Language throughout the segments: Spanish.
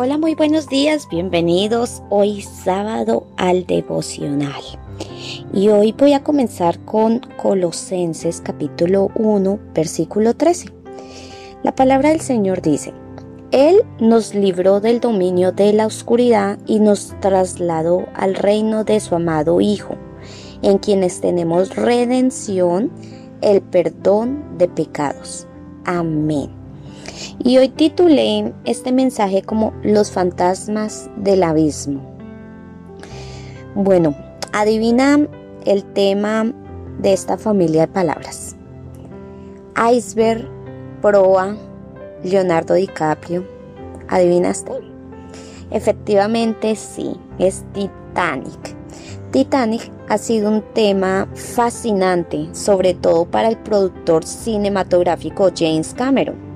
Hola, muy buenos días, bienvenidos hoy sábado al devocional. Y hoy voy a comenzar con Colosenses capítulo 1, versículo 13. La palabra del Señor dice, Él nos libró del dominio de la oscuridad y nos trasladó al reino de su amado Hijo, en quienes tenemos redención, el perdón de pecados. Amén. Y hoy titulé este mensaje como Los fantasmas del abismo. Bueno, adivina el tema de esta familia de palabras. Iceberg, proa, Leonardo DiCaprio. ¿Adivinaste? Efectivamente sí, es Titanic. Titanic ha sido un tema fascinante, sobre todo para el productor cinematográfico James Cameron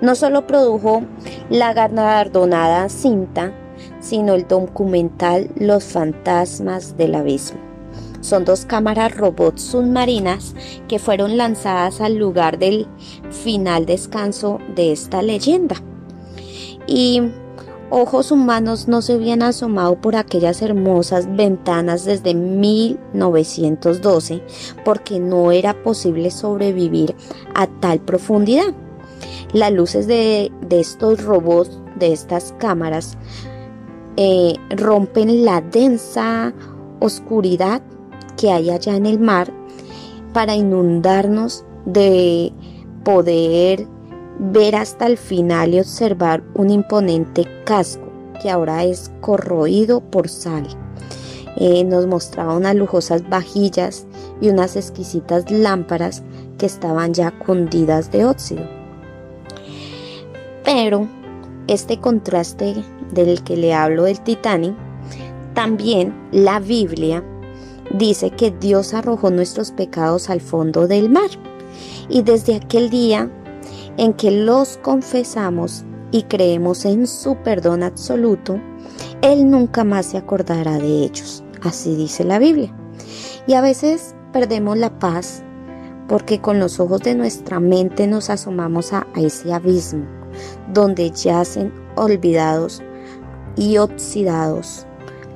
no solo produjo la galardonada cinta, sino el documental Los fantasmas del abismo. Son dos cámaras robots submarinas que fueron lanzadas al lugar del final descanso de esta leyenda. Y ojos humanos no se habían asomado por aquellas hermosas ventanas desde 1912 porque no era posible sobrevivir a tal profundidad. Las luces de, estos robots, de estas cámaras, eh, rompen la densa oscuridad que hay allá en el mar para inundarnos de poder ver hasta el final y observar un imponente casco que ahora es corroído por sal. Eh, nos mostraba unas lujosas vajillas y unas exquisitas lámparas que estaban ya cundidas de óxido. Pero este contraste del que le hablo del Titanic, también la Biblia dice que Dios arrojó nuestros pecados al fondo del mar. Y desde aquel día en que los confesamos y creemos en su perdón absoluto, Él nunca más se acordará de ellos. Así dice la Biblia. Y a veces perdemos la paz porque con los ojos de nuestra mente nos asomamos a, ese abismo donde yacen olvidados y oxidados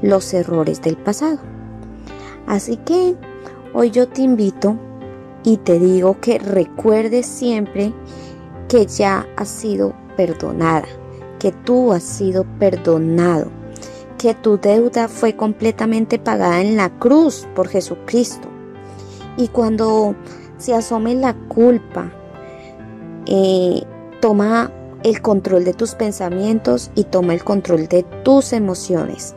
los errores del pasado. Así que hoy yo te invito y te digo que recuerdes siempre que ya has sido perdonada, que tú has sido perdonado, que tu deuda fue completamente pagada en la cruz por Jesucristo. Y cuando se asome la culpa, eh, toma el control de tus pensamientos y toma el control de tus emociones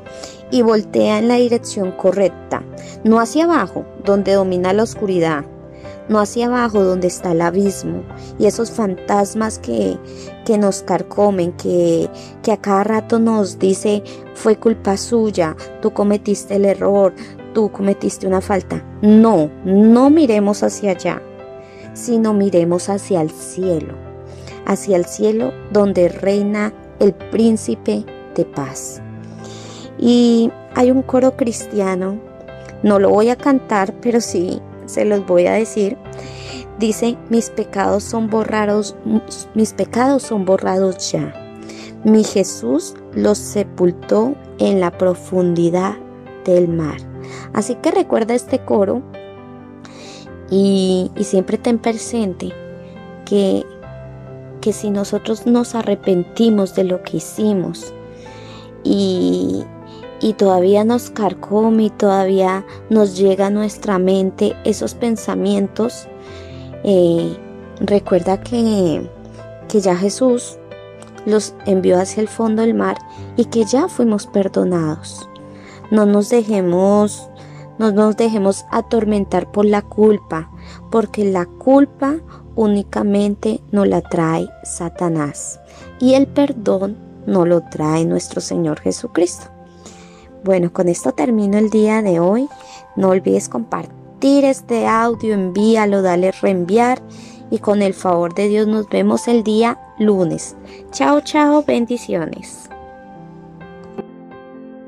y voltea en la dirección correcta, no hacia abajo, donde domina la oscuridad, no hacia abajo donde está el abismo y esos fantasmas que, que nos carcomen, que, que a cada rato nos dice fue culpa suya, tú cometiste el error, tú cometiste una falta. No, no miremos hacia allá, sino miremos hacia el cielo hacia el cielo donde reina el príncipe de paz. Y hay un coro cristiano, no lo voy a cantar, pero sí se los voy a decir. Dice, mis pecados son borrados, mis pecados son borrados ya. Mi Jesús los sepultó en la profundidad del mar. Así que recuerda este coro y, y siempre ten presente que que si nosotros nos arrepentimos de lo que hicimos y, todavía nos carcome y todavía nos llega a nuestra mente esos pensamientos, eh, recuerda que, que ya Jesús los envió hacia el fondo del mar y que ya fuimos perdonados. No nos dejemos, no nos dejemos atormentar por la culpa, porque la culpa únicamente no la trae Satanás y el perdón no lo trae nuestro Señor Jesucristo. Bueno, con esto termino el día de hoy. No olvides compartir este audio, envíalo, dale reenviar y con el favor de Dios nos vemos el día lunes. Chao, chao, bendiciones.